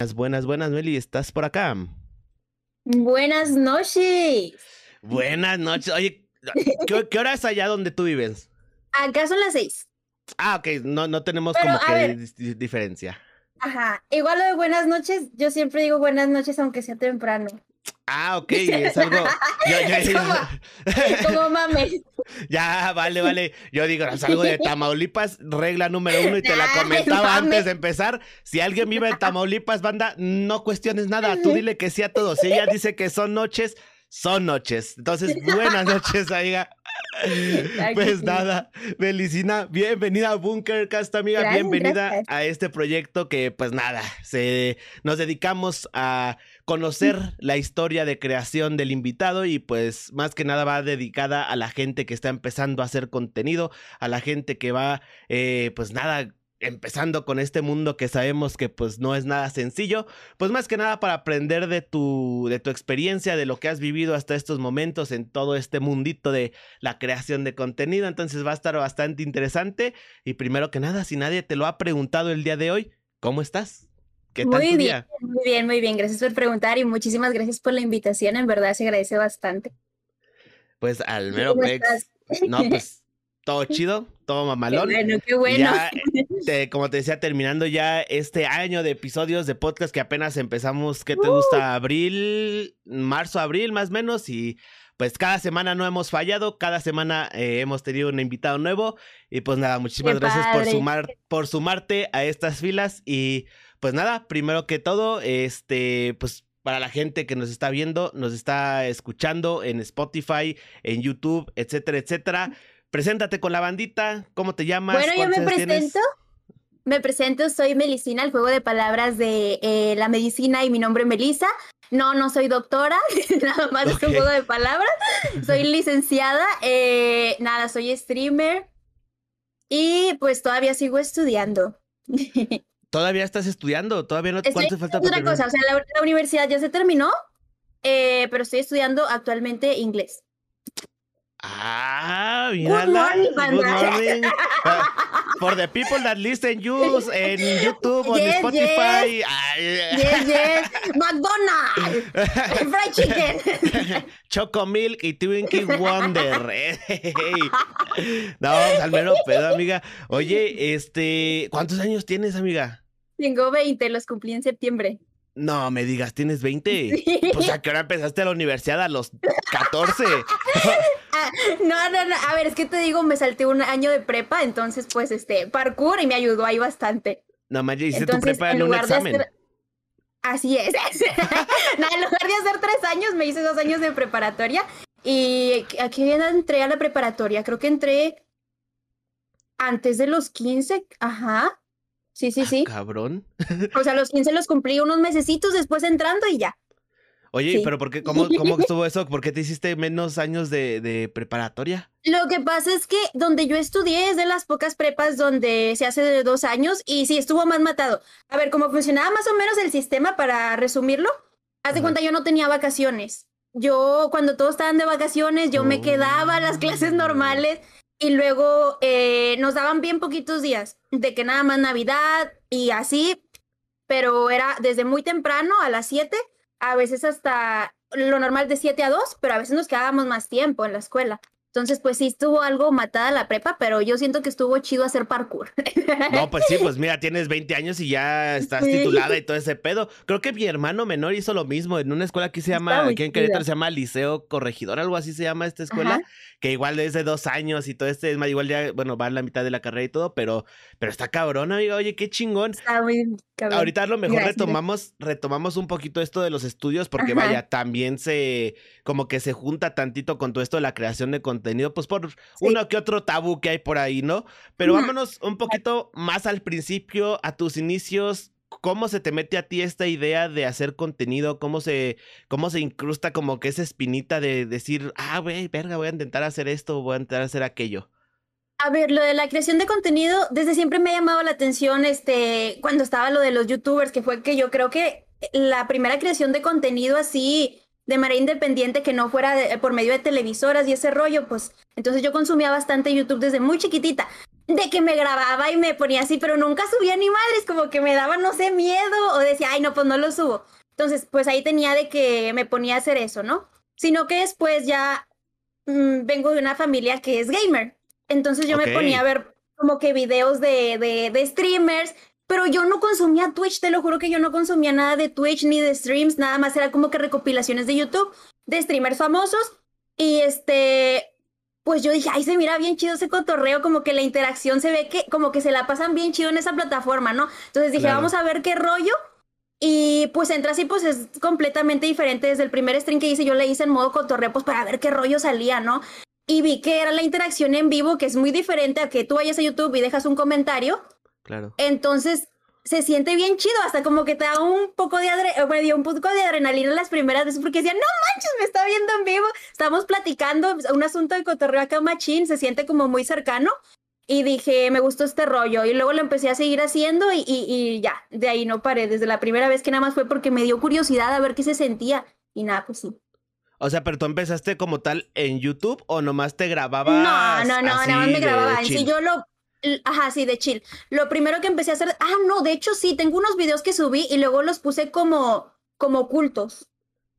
Buenas, buenas, buenas, Meli, ¿estás por acá? Buenas noches. Buenas noches. Oye, ¿qué, hora es allá donde tú vives? Acá son las seis. Ah, ok, no, no tenemos como que diferencia. Ajá, igual lo de buenas noches, yo siempre digo buenas noches aunque sea temprano. Ah, ok, es algo. Yo, como, mames. Ya, vale, vale. Yo digo, es algo de Tamaulipas, regla número uno, y te la comentaba antes de empezar. Si alguien vive en Tamaulipas, banda, no cuestiones nada. Tú dile que sí a todos. Si ella dice que son noches, son noches. Entonces, buenas noches, amiga. Pues nada, Belicina, bienvenida a Bunkercast, amiga, bienvenida a este proyecto que pues nada, se, nos dedicamos a conocer la historia de creación del invitado y pues más que nada va dedicada a la gente que está empezando a hacer contenido, a la gente que va eh, pues nada empezando con este mundo que sabemos que pues no es nada sencillo, pues más que nada para aprender de tu de tu experiencia, de lo que has vivido hasta estos momentos en todo este mundito de la creación de contenido, entonces va a estar bastante interesante. Y primero que nada, si nadie te lo ha preguntado el día de hoy, ¿cómo estás? ¿Qué tal muy bien, muy bien, muy bien, gracias por preguntar y muchísimas gracias por la invitación, en verdad se agradece bastante. Pues al mero pex. No, pues todo chido, todo mamalón. Qué bueno, qué bueno. Eh, como te decía, terminando ya este año de episodios de podcast que apenas empezamos, ¿qué te gusta? Uh. Abril, marzo, abril más o menos y pues cada semana no hemos fallado, cada semana eh, hemos tenido un invitado nuevo y pues nada, muchísimas gracias por sumar por sumarte a estas filas y pues nada, primero que todo, este pues para la gente que nos está viendo, nos está escuchando en Spotify, en YouTube, etcétera, etcétera. Preséntate con la bandita, ¿cómo te llamas? Bueno, yo me presento. Me presento, soy Melicina, el juego de palabras de eh, la medicina y mi nombre es Melisa. No, no soy doctora, nada más es un juego de palabras. Soy licenciada, eh, nada, soy streamer y pues todavía sigo estudiando. ¿Todavía estás estudiando? ¿Todavía no? ¿Cuánto falta? Otra cosa, o sea, la, universidad ya se terminó, eh, pero estoy estudiando actualmente inglés. Ah, mira. Good morning, Good morning. for the people that listen you en YouTube o en Spotify. Yes. yes, McDonald's. Fried chicken. Choco Milk y Twinkie Wonder. no, al menos pedo, amiga. Oye, este, ¿cuántos años tienes, amiga? Tengo 20, los cumplí en septiembre. No, me digas, ¿tienes 20? Pues a qué hora empezaste a la universidad a los 14. Ah, no, no, no. A ver, es que te digo, me salté un año de prepa, entonces, pues, este, parkour y me ayudó ahí bastante. No, más hice tu prepa en, un examen. Así es. no, en lugar de hacer tres años, me hice dos años de preparatoria. Y aquí entré a la preparatoria. Creo que entré antes de los 15. Ajá. Sí, sí, ah, sí. Cabrón. O sea, los 15 los cumplí unos mesecitos después entrando y ya. Oye, pero ¿por qué, cómo, cómo estuvo eso? ¿Por qué te hiciste menos años de, de, preparatoria? Lo que pasa es que donde yo estudié es de las pocas prepas donde se hace de dos años y sí, estuvo más matado. A ver, cómo funcionaba más o menos el sistema para resumirlo. Haz de cuenta, yo no tenía vacaciones. Yo, cuando todos estaban de vacaciones, yo me quedaba a las clases oh. normales y luego eh, nos daban bien poquitos días, de que nada más Navidad y así, pero era desde muy temprano a las 7, a veces hasta lo normal de 7 a 2, pero a veces nos quedábamos más tiempo en la escuela. Entonces, pues sí, estuvo algo matada la prepa, pero yo siento que estuvo chido hacer parkour. No, pues sí, pues mira, tienes 20 años y ya estás titulada y todo ese pedo. Creo que mi hermano menor hizo lo mismo en una escuela que se llama, aquí en Querétaro se llama Liceo Corregidor, algo así se llama esta escuela, que igual es de dos años y todo este, es más, igual ya, bueno, va a la mitad de la carrera y todo, pero, pero está cabrón, amigo, oye, qué chingón. Está muy cabrón. Ahorita a lo mejor retomamos, retomamos un poquito esto de los estudios, porque vaya, también se, como que se junta tantito con todo esto de la creación de contenido tenido, pues por uno que otro tabú que hay por ahí, ¿no? Pero vámonos un poquito más al principio, a tus inicios. ¿Cómo se te mete a ti esta idea de hacer contenido? ¿Cómo se, cómo se incrusta como que esa espinita de decir, ah, güey, verga, voy a intentar hacer esto, voy a intentar hacer aquello? A ver, lo de la creación de contenido, desde siempre me ha llamado la atención, este, cuando estaba lo de los youtubers, que fue que yo creo que la primera creación de contenido así, de manera independiente que no fuera por medio de televisoras y ese rollo, pues entonces yo consumía bastante YouTube desde muy chiquitita. de que me grababa y me ponía así, pero nunca subía ni madres, como que me daba, no sé, miedo o decía, ay, no, pues no lo subo. Entonces, pues ahí tenía de que me ponía a hacer eso, ¿no? Sino que después ya mm, vengo de una familia que es gamer. Entonces yo me ponía a ver como que videos de, de, de streamers, pero yo no consumía Twitch, te lo juro que yo no consumía nada de Twitch ni de streams, nada más era como que recopilaciones de YouTube de streamers famosos y este, pues yo dije, ay, se mira bien chido ese cotorreo, como que la interacción se ve que como que se la pasan bien chido en esa plataforma, ¿no? Entonces dije, vamos a ver qué rollo. Y pues entra así, pues es completamente diferente. Desde el primer stream que hice, yo le hice en modo cotorreo, pues para ver qué rollo salía, ¿no? Y vi que era la interacción en vivo, que es muy diferente a que tú vayas a YouTube y dejas un comentario. Claro. Entonces, se siente bien chido, hasta como que te da un poco de adrenalina, un poco de adrenalina las primeras veces, porque decía, no manches, me está viendo en vivo, estamos platicando un asunto de cotorreo acá machín, se siente como muy cercano, y dije, me gustó este rollo, y luego lo empecé a seguir haciendo, y, y, ya, de ahí no paré, desde la primera vez que nada más fue porque me dio curiosidad a ver qué se sentía, y nada, pues sí. O sea, pero tú empezaste como tal en YouTube o nomás te grababas. No, no, no, nada más me grababa. Sí, yo lo, Ajá, sí, de chill. Lo primero que empecé a hacer, ah, no, de hecho sí, tengo unos videos que subí y luego los puse como, como ocultos.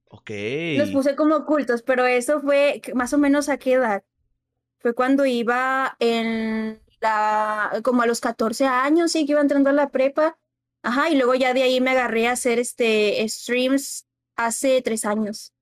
Ok. Los puse como ocultos, pero eso fue más o menos a qué edad. Fue cuando iba en la, como a los 14 años, sí, que iba entrando a la prepa. Ajá, y luego ya de ahí me agarré a hacer este streams hace tres años.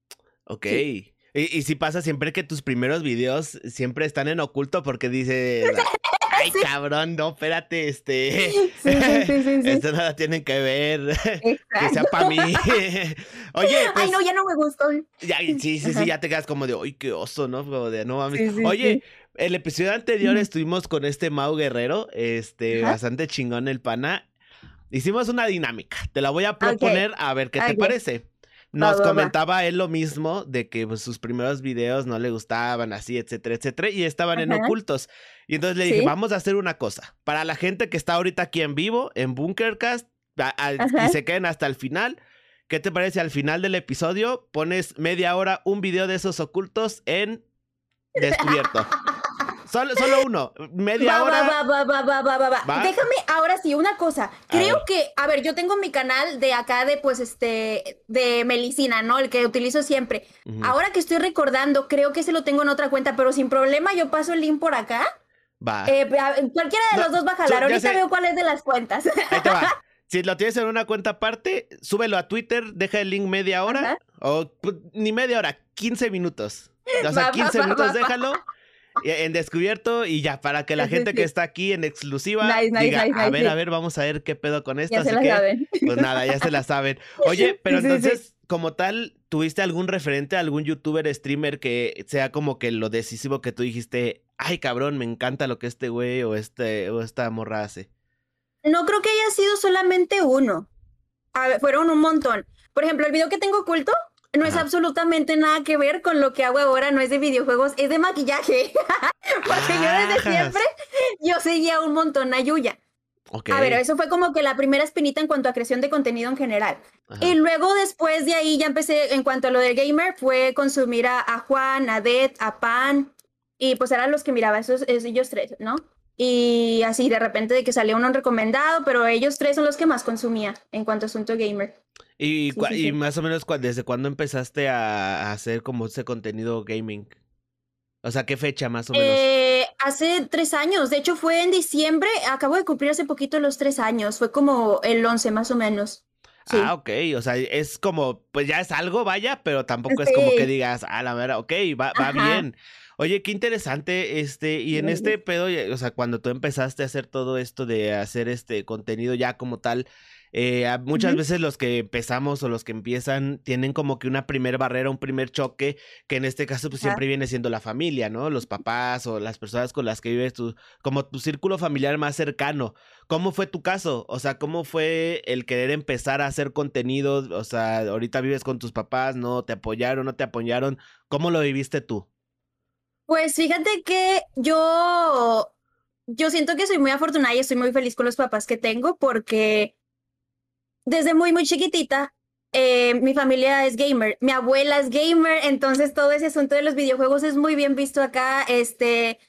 Ok. Y, y si pasa siempre que tus primeros videos siempre están en oculto porque dice, ay cabrón, no, espérate, este, esto nada tienen que ver, que sea para mí. Oye, pues, ay no, ya no me gustó. Ya, sí, sí, sí, ya te quedas como de, ay, qué oso, ¿no? Como de, no mames. Oye, el episodio anterior estuvimos con este Mau Guerrero, este, bastante chingón el pana. Hicimos una dinámica, te la voy a proponer a ver qué te parece. Nos comentaba él lo mismo de que pues, sus primeros videos no le gustaban, así, etcétera, etcétera, y estaban en ocultos. Y entonces le dije, vamos a hacer una cosa. Para la gente que está ahorita aquí en vivo, en Bunkercast, y se queden hasta el final, ¿qué te parece? Al final del episodio pones media hora un video de esos ocultos en descubierto. Solo, solo uno. Media hora. Va, va, va, va, va, va, Déjame ahora sí una cosa. Creo que, a ver, yo tengo mi canal de acá de, pues, este, de Melicina, ¿no? El que utilizo siempre. Ahora que estoy recordando, creo que se lo tengo en otra cuenta, pero sin problema yo paso el link por acá. Va. Eh, cualquiera de los dos va a jalar. Ahorita veo cuál es de las cuentas. Ahí te va. Si lo tienes en una cuenta aparte, súbelo a Twitter, deja el link media hora. O pues, ni media hora, 15 minutos. O sea, 15 minutos, déjalo en descubierto y ya, para que la gente que está aquí en exclusiva diga, a ver, a ver, vamos a ver qué pedo con esto. Ya se la saben. Pues nada, ya se la saben. Oye, pero entonces, como tal, ¿tuviste algún referente, algún youtuber, streamer que sea como que lo decisivo que tú dijiste, ay cabrón, me encanta lo que este güey o, este, o esta morra hace? No creo que haya sido solamente uno. A ver, fueron un montón. Por ejemplo, el video que tengo oculto, no es absolutamente nada que ver con lo que hago ahora, no es de videojuegos, es de maquillaje. Porque yo desde siempre, yo seguía un montón a Yuya. A ver, eso fue como que la primera espinita en cuanto a creación de contenido en general. Y luego después de ahí ya empecé, en cuanto a lo del gamer, fue consumir a, Juan, a Det, a Pan, y pues eran los que miraba, esos, ellos tres, ¿no? Y así de repente de que salió uno recomendado, pero ellos tres son los que más consumía en cuanto a asunto gamer. ¿Y, y más o menos desde cuándo empezaste a, hacer como ese contenido gaming? O sea, ¿qué fecha más o menos? Eh, hace tres años, de hecho fue en diciembre, acabo de cumplir hace poquito los tres años, fue como el once más o menos. Ah, ok, o sea, es como, pues ya es algo, vaya, pero tampoco es como que digas, ah, la verdad, ok, va, va bien. Oye, qué interesante, este, y en este pedo, o sea, cuando tú empezaste a hacer todo esto de hacer este contenido ya como tal, eh, muchas veces los que empezamos o los que empiezan tienen como que una primer barrera, un primer choque, que en este caso pues siempre viene siendo la familia, ¿no? Los papás o las personas con las que vives tú, como tu círculo familiar más cercano. ¿Cómo fue tu caso? O sea, ¿cómo fue el querer empezar a hacer contenido? O sea, ahorita vives con tus papás, ¿no? ¿Te apoyaron, no te apoyaron? ¿Cómo lo viviste tú? Pues fíjate que yo, yo siento que soy muy afortunada y estoy muy feliz con los papás que tengo porque desde muy, muy chiquitita, eh, mi familia es gamer, mi abuela es gamer, entonces todo ese asunto de los videojuegos es muy bien visto acá. Este,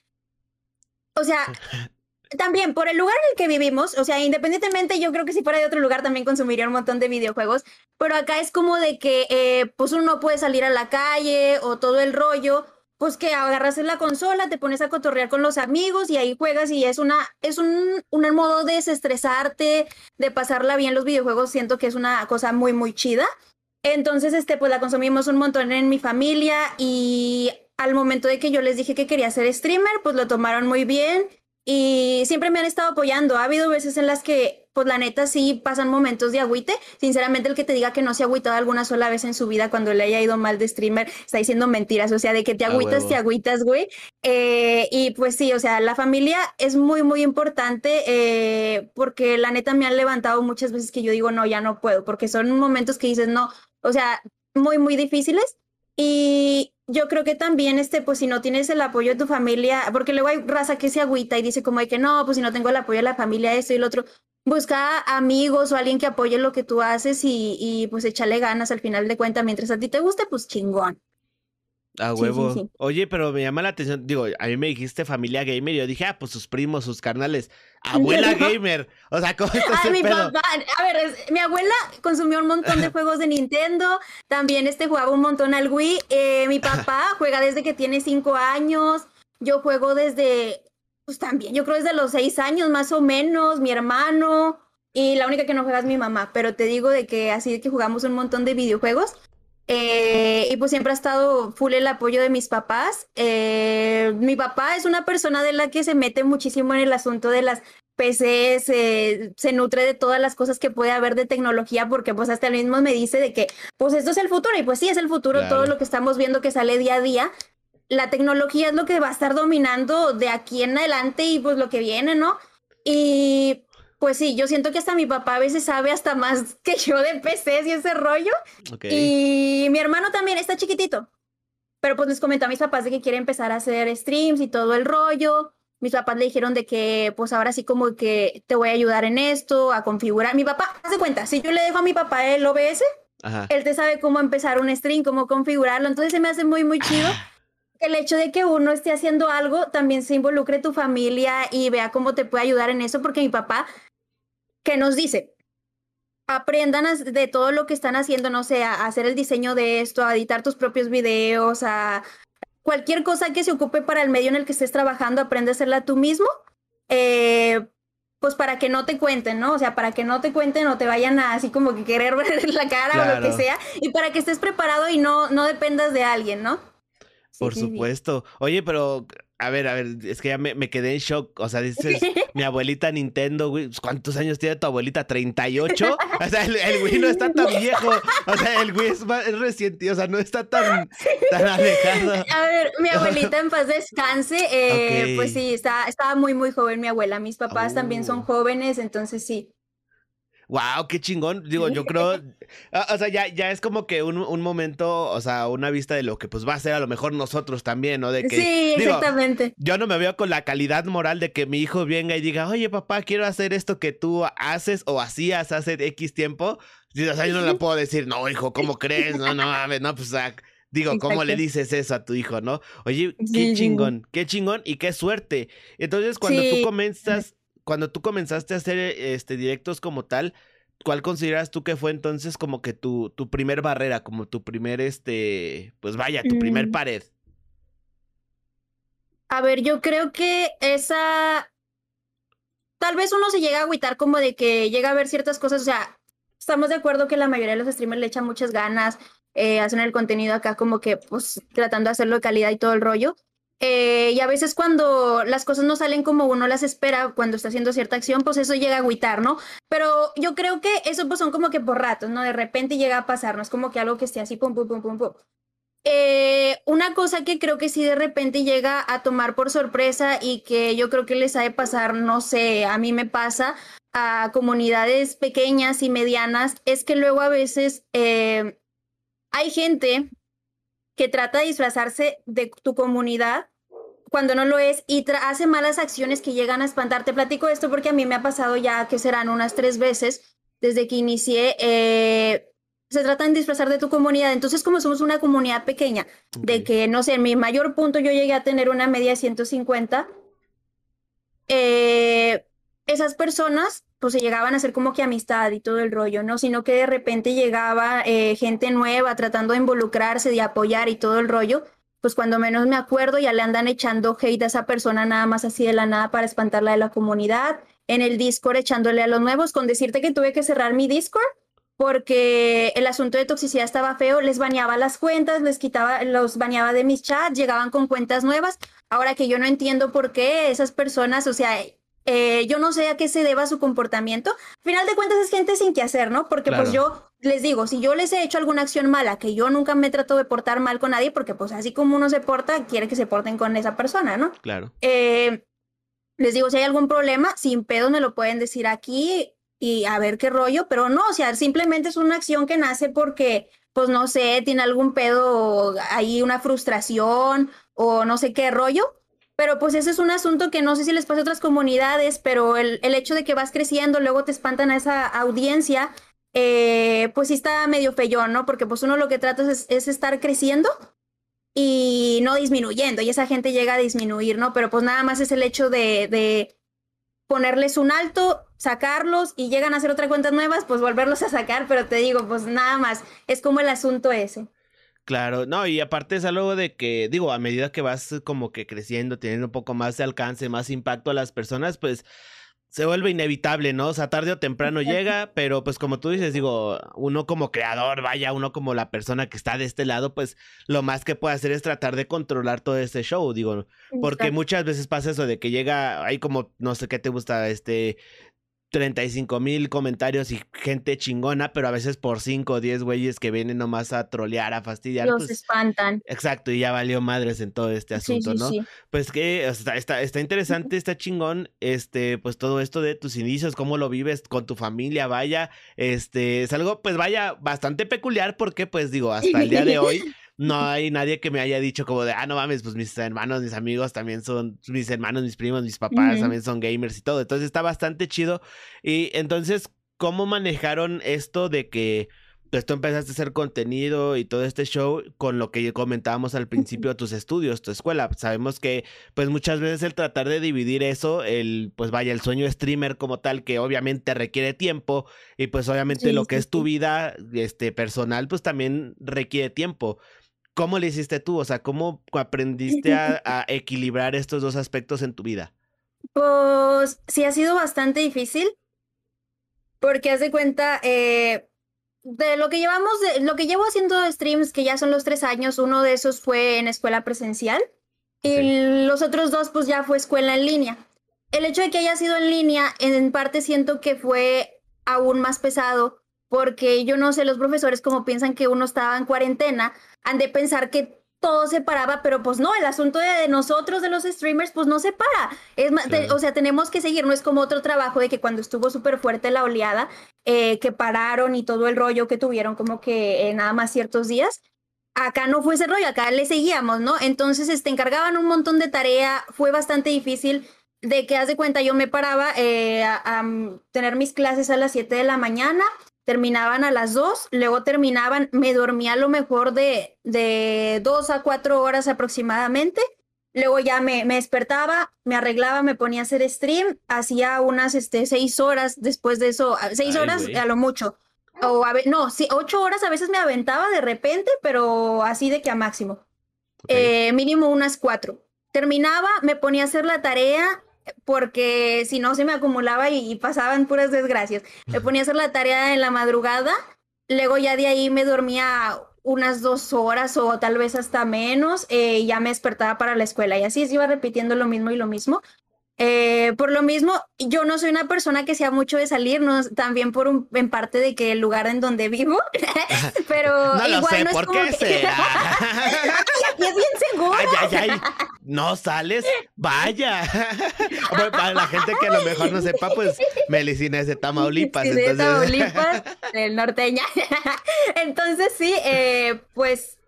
o sea, también por el lugar en el que vivimos, o sea, independientemente, yo creo que si fuera de otro lugar también consumiría un montón de videojuegos, pero acá es como de que eh, pues uno no puede salir a la calle o todo el rollo, pues que agarras en la consola, te pones a cotorrear con los amigos y ahí juegas y es una, es un, un modo de desestresarte, de pasarla bien los videojuegos, siento que es una cosa muy, muy chida. Entonces, este, pues la consumimos un montón en mi familia y al momento de que yo les dije que quería ser streamer, pues lo tomaron muy bien y siempre me han estado apoyando. Ha habido veces en las que, pues la neta, sí pasan momentos de agüite. Sinceramente, el que te diga que no se ha agüitado alguna sola vez en su vida cuando le haya ido mal de streamer, está diciendo mentiras. O sea, de que te agüitas, te agüitas, güey. Eh, y pues sí, o sea, la familia es muy, muy importante eh, porque la neta me han levantado muchas veces que yo digo, no, ya no puedo, porque son momentos que dices, no, o sea, muy, muy difíciles. Y, yo creo que también, este, pues si no tienes el apoyo de tu familia, porque luego hay raza que se agüita y dice como de que no, pues si no tengo el apoyo de la familia, esto y lo otro, busca amigos o alguien que apoye lo que tú haces y, y pues échale ganas al final de cuentas, mientras a ti te guste, pues chingón. A huevo. Oye, pero me llama la atención, digo, a mí me dijiste familia gamer y yo dije, ah, pues sus primos, sus carnales. Abuela gamer. O sea, ¿cómo está Ay, mi papá. A ver, mi abuela consumió un montón de juegos de Nintendo. También este jugaba un montón al Wii. Eh, mi papá juega desde que tiene cinco años. Yo juego desde, pues también, yo creo desde los seis años más o menos. Mi hermano. Y la única que no juega es mi mamá. Pero te digo de que así de que jugamos un montón de videojuegos. Eh, y pues siempre ha estado full el apoyo de mis papás. Eh, mi papá es una persona de la que se mete muchísimo en el asunto de las PCs, se nutre de todas las cosas que puede haber de tecnología, porque pues hasta el mismo me dice de que pues esto es el futuro, y pues sí, es el futuro, todo lo que estamos viendo que sale día a día. La tecnología es lo que va a estar dominando de aquí en adelante y pues lo que viene, ¿no? Y pues sí, yo siento que hasta mi papá a veces sabe hasta más que yo de PCs y ese rollo. Y mi hermano también está chiquitito. Pero pues les comentó a mis papás de que quiere empezar a hacer streams y todo el rollo. Mis papás le dijeron de que pues ahora sí como que te voy a ayudar en esto, a configurar. Mi papá, hace cuenta, si yo le dejo a mi papá el OBS, él te sabe cómo empezar un stream, cómo configurarlo. Entonces se me hace muy, muy chido. El hecho de que uno esté haciendo algo también se involucre tu familia y vea cómo te puede ayudar en eso, porque mi papá que nos dice, aprendan de todo lo que están haciendo, no sé, a hacer el diseño de esto, a editar tus propios videos, a cualquier cosa que se ocupe para el medio en el que estés trabajando, aprende a hacerla tú mismo. Eh, pues para que no te cuenten, ¿no? O sea, para que no te cuenten o te vayan a así como que querer ver la cara o lo que sea, y para que estés preparado y no, no dependas de alguien, ¿no? Por supuesto. Oye, pero a ver, a ver, es que ya me, me quedé en shock. O sea, dices, mi abuelita Nintendo, güey, pues, ¿cuántos años tiene tu abuelita? ¿38? O sea, el, el güey no está tan viejo. O sea, el güey es, más, es reciente, o sea, no está tan, tan alejado. A ver, mi abuelita en paz descanse. Eh, Pues sí, está, estaba muy, muy joven mi abuela. Mis papás también son oh. jóvenes, entonces sí. Wow, qué chingón. Digo, yo creo, ah, o sea, ya, ya es como que un, un, momento, o sea, una vista de lo que pues va a ser a lo mejor nosotros también, ¿no? De que, sí, exactamente. Yo no me veo con la calidad moral de que mi hijo venga y diga, oye, papá, quiero hacer esto que tú haces o hacías hace X tiempo. O sea, yo no le puedo decir, no, hijo, ¿cómo crees? No, no, ver, no, pues, Digo, ¿cómo le dices eso a tu hijo, no? Oye, qué chingón, qué chingón y qué suerte. Entonces, cuando tú comienzas cuando tú comenzaste a hacer este, directos como tal, ¿cuál consideras tú que fue entonces como que tu, tu primer barrera, como tu primer, este, pues vaya, tu primer mm. pared? A ver, yo creo que esa... Tal vez uno se llega a agüitar como de que llega a ver ciertas cosas, o sea, estamos de acuerdo que la mayoría de los streamers le echan muchas ganas, eh, hacen el contenido acá como que, pues, tratando de hacerlo de calidad y todo el rollo. Eh, y a veces cuando las cosas no salen como uno las espera, cuando está haciendo cierta acción, pues eso llega a agüitar, ¿no? Pero yo creo que eso pues son como que por ratos, ¿no? De repente llega a pasar, no es como que algo que esté así, pum, pum, pum, pum, pum. Eh, una cosa que creo que sí de repente llega a tomar por sorpresa y que yo creo que les ha de pasar, no sé, a mí me pasa a comunidades pequeñas y medianas, es que luego a veces eh, hay gente que trata de disfrazarse de tu comunidad cuando no lo es y hace malas acciones que llegan a espantarte. Platico esto porque a mí me ha pasado ya que serán unas tres veces desde que inicié. Eh, se trata de disfrazar de tu comunidad. Entonces, como somos una comunidad pequeña, de que, no sé, en mi mayor punto yo llegué a tener una media de 150, eh, esas personas pues se llegaban a hacer como que amistad y todo el rollo, ¿no? Sino que de repente llegaba eh, gente nueva tratando de involucrarse, de apoyar y todo el rollo, pues cuando menos me acuerdo ya le andan echando hate a esa persona nada más así de la nada para espantarla de la comunidad, en el Discord echándole a los nuevos, con decirte que tuve que cerrar mi Discord porque el asunto de toxicidad estaba feo, les baneaba las cuentas, les quitaba, los baneaba de mis chats, llegaban con cuentas nuevas. Ahora que yo no entiendo por qué esas personas, o sea, eh, yo no sé a qué se deba su comportamiento. Al final de cuentas es gente sin que hacer, ¿no? Porque pues yo les digo, si yo les he hecho alguna acción mala, que yo nunca me trato de portar mal con nadie, porque pues así como uno se porta, quiere que se porten con esa persona, ¿no? Claro. Eh, les digo, si hay algún problema, sin pedo me lo pueden decir aquí y a ver qué rollo, pero no, o sea, simplemente es una acción que nace porque, pues no sé, tiene algún pedo, ahí una frustración o no sé qué rollo pero pues ese es un asunto que no sé si les pasa a otras comunidades, pero el, hecho de que vas creciendo, luego te espantan a esa audiencia, eh, pues sí está medio feyón, ¿no? Porque pues uno lo que trata es, estar creciendo y no disminuyendo, y esa gente llega a disminuir, ¿no? Pero pues nada más es el hecho de, de ponerles un alto, sacarlos y llegan a hacer otra cuentas nuevas, pues volverlos a sacar, pero te digo, pues nada más, es como el asunto ese. Claro, no, y aparte es algo de que, digo, a medida que vas como que creciendo, teniendo un poco más de alcance, más impacto a las personas, pues se vuelve inevitable, ¿no? O sea, tarde o temprano llega, pero pues como tú dices, digo, uno como creador, vaya, uno como la persona que está de este lado, pues lo más que puede hacer es tratar de controlar todo este show, digo, porque muchas veces pasa eso de que llega, hay como, no sé qué te gusta, este, 35 mil comentarios y gente chingona, pero a veces por 5 o 10 güeyes que vienen nomás a trolear, a fastidiar. Los pues espantan. Exacto, y ya valió madres en todo este asunto, ¿no? Pues que está, está, está interesante, está chingón, este, pues todo esto de tus inicios, cómo lo vives con tu familia, vaya, este, es algo, pues vaya, bastante peculiar porque, pues digo, hasta el día de hoy no hay nadie que me haya dicho como de, ah, no mames, pues mis hermanos, mis amigos también son, mis hermanos, mis primos, mis papás también son gamers y todo. Entonces está bastante chido. Y entonces, ¿cómo manejaron esto de que pues, tú empezaste a hacer contenido y todo este show con lo que comentábamos al principio de tus estudios, tu escuela. Sabemos que pues muchas veces el tratar de dividir eso, el pues vaya, el sueño streamer como tal, que obviamente requiere tiempo y pues obviamente lo que es tu vida este personal pues también requiere tiempo. ¿Cómo le hiciste tú? O sea, ¿cómo aprendiste a, equilibrar estos dos aspectos en tu vida? Pues sí, ha sido bastante difícil. Porque haz de cuenta, eh, de lo que llevamos, de, lo que llevo haciendo streams, que ya son los tres años, uno de esos fue en escuela presencial y los otros dos, pues ya fue escuela en línea. El hecho de que haya sido en línea, en parte siento que fue aún más pesado porque yo no sé, los profesores como piensan que uno estaba en cuarentena, han de pensar que todo se paraba, pero pues no, el asunto de nosotros, de los streamers, pues no se para. Es más, o sea, tenemos que seguir, no es como otro trabajo de que cuando estuvo súper fuerte la oleada, eh, que pararon y todo el rollo que tuvieron como que nada más ciertos días. Acá no fue ese rollo, acá le seguíamos, ¿no? Entonces, este, encargaban un montón de tarea, fue bastante difícil de que, haz de cuenta, yo me paraba eh, a, a, tener mis clases a las 7 de la mañana, terminaban a las 2, luego terminaban, me dormía a lo mejor de, de 2 a 4 horas aproximadamente, luego ya me, me, despertaba, me arreglaba, me ponía a hacer stream, hacía unas este, 6 horas después de eso, 6 horas a lo mucho. O a no, sí, 8 horas a veces me aventaba de repente, pero así de que a máximo. Eh, mínimo unas 4. Terminaba, me ponía a hacer la tarea, porque si no se me acumulaba y, pasaban puras desgracias. Me ponía a hacer la tarea en la madrugada, luego ya de ahí me dormía unas dos horas o tal vez hasta menos, eh, ya me despertaba para la escuela y así se iba repitiendo lo mismo y lo mismo. Eh, por lo mismo, yo no soy una persona que sea mucho de salir, no, también por un, en parte de que el lugar en donde vivo, pero no igual sé, no ¿por qué será? aquí es bien seguro. Ay, ay, ay, no sales, vaya. Para la gente que a lo mejor no sepa, pues Melicina es de Tamaulipas. Sí, entonces... de Tamaulipas, del norteña. entonces sí, eh, pues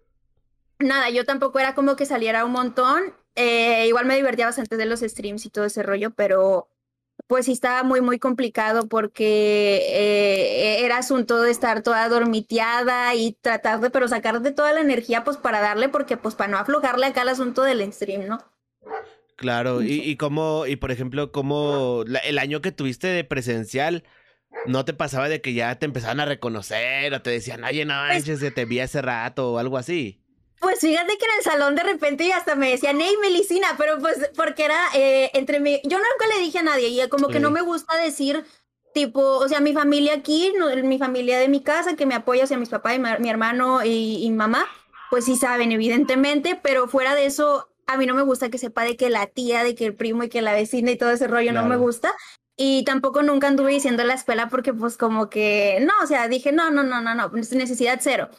nada, yo tampoco era como que saliera un montón eh, igual me divertía bastante de los streams y todo ese rollo, pero pues sí estaba muy, muy complicado porque eh, era asunto de estar toda dormiteada y tratar de, pero sacar de toda la energía pues para darle, porque pues para no aflojarle acá el asunto del stream, ¿no? Claro, y, y cómo, y por ejemplo, cómo el año que tuviste de presencial, ¿no te pasaba de que ya te empezaban a reconocer o te decían, oye, no pues que te vi hace rato o algo así? Pues fíjate que en el salón de repente hasta me decían, hey, Melicina, pero pues porque era eh, entre mí, yo nunca le dije a nadie y como que no me gusta decir tipo, o sea, mi familia aquí, mi familia de mi casa que me apoya, o sea, mis papás y mi hermano y, y mamá, pues sí saben, evidentemente, pero fuera de eso, a mí no me gusta que sepa de que la tía, de que el primo y que la vecina y todo ese rollo no me gusta. Y tampoco nunca anduve diciendo en la escuela porque pues como que, no, o sea, dije, no, no, no, no, no, necesidad cero.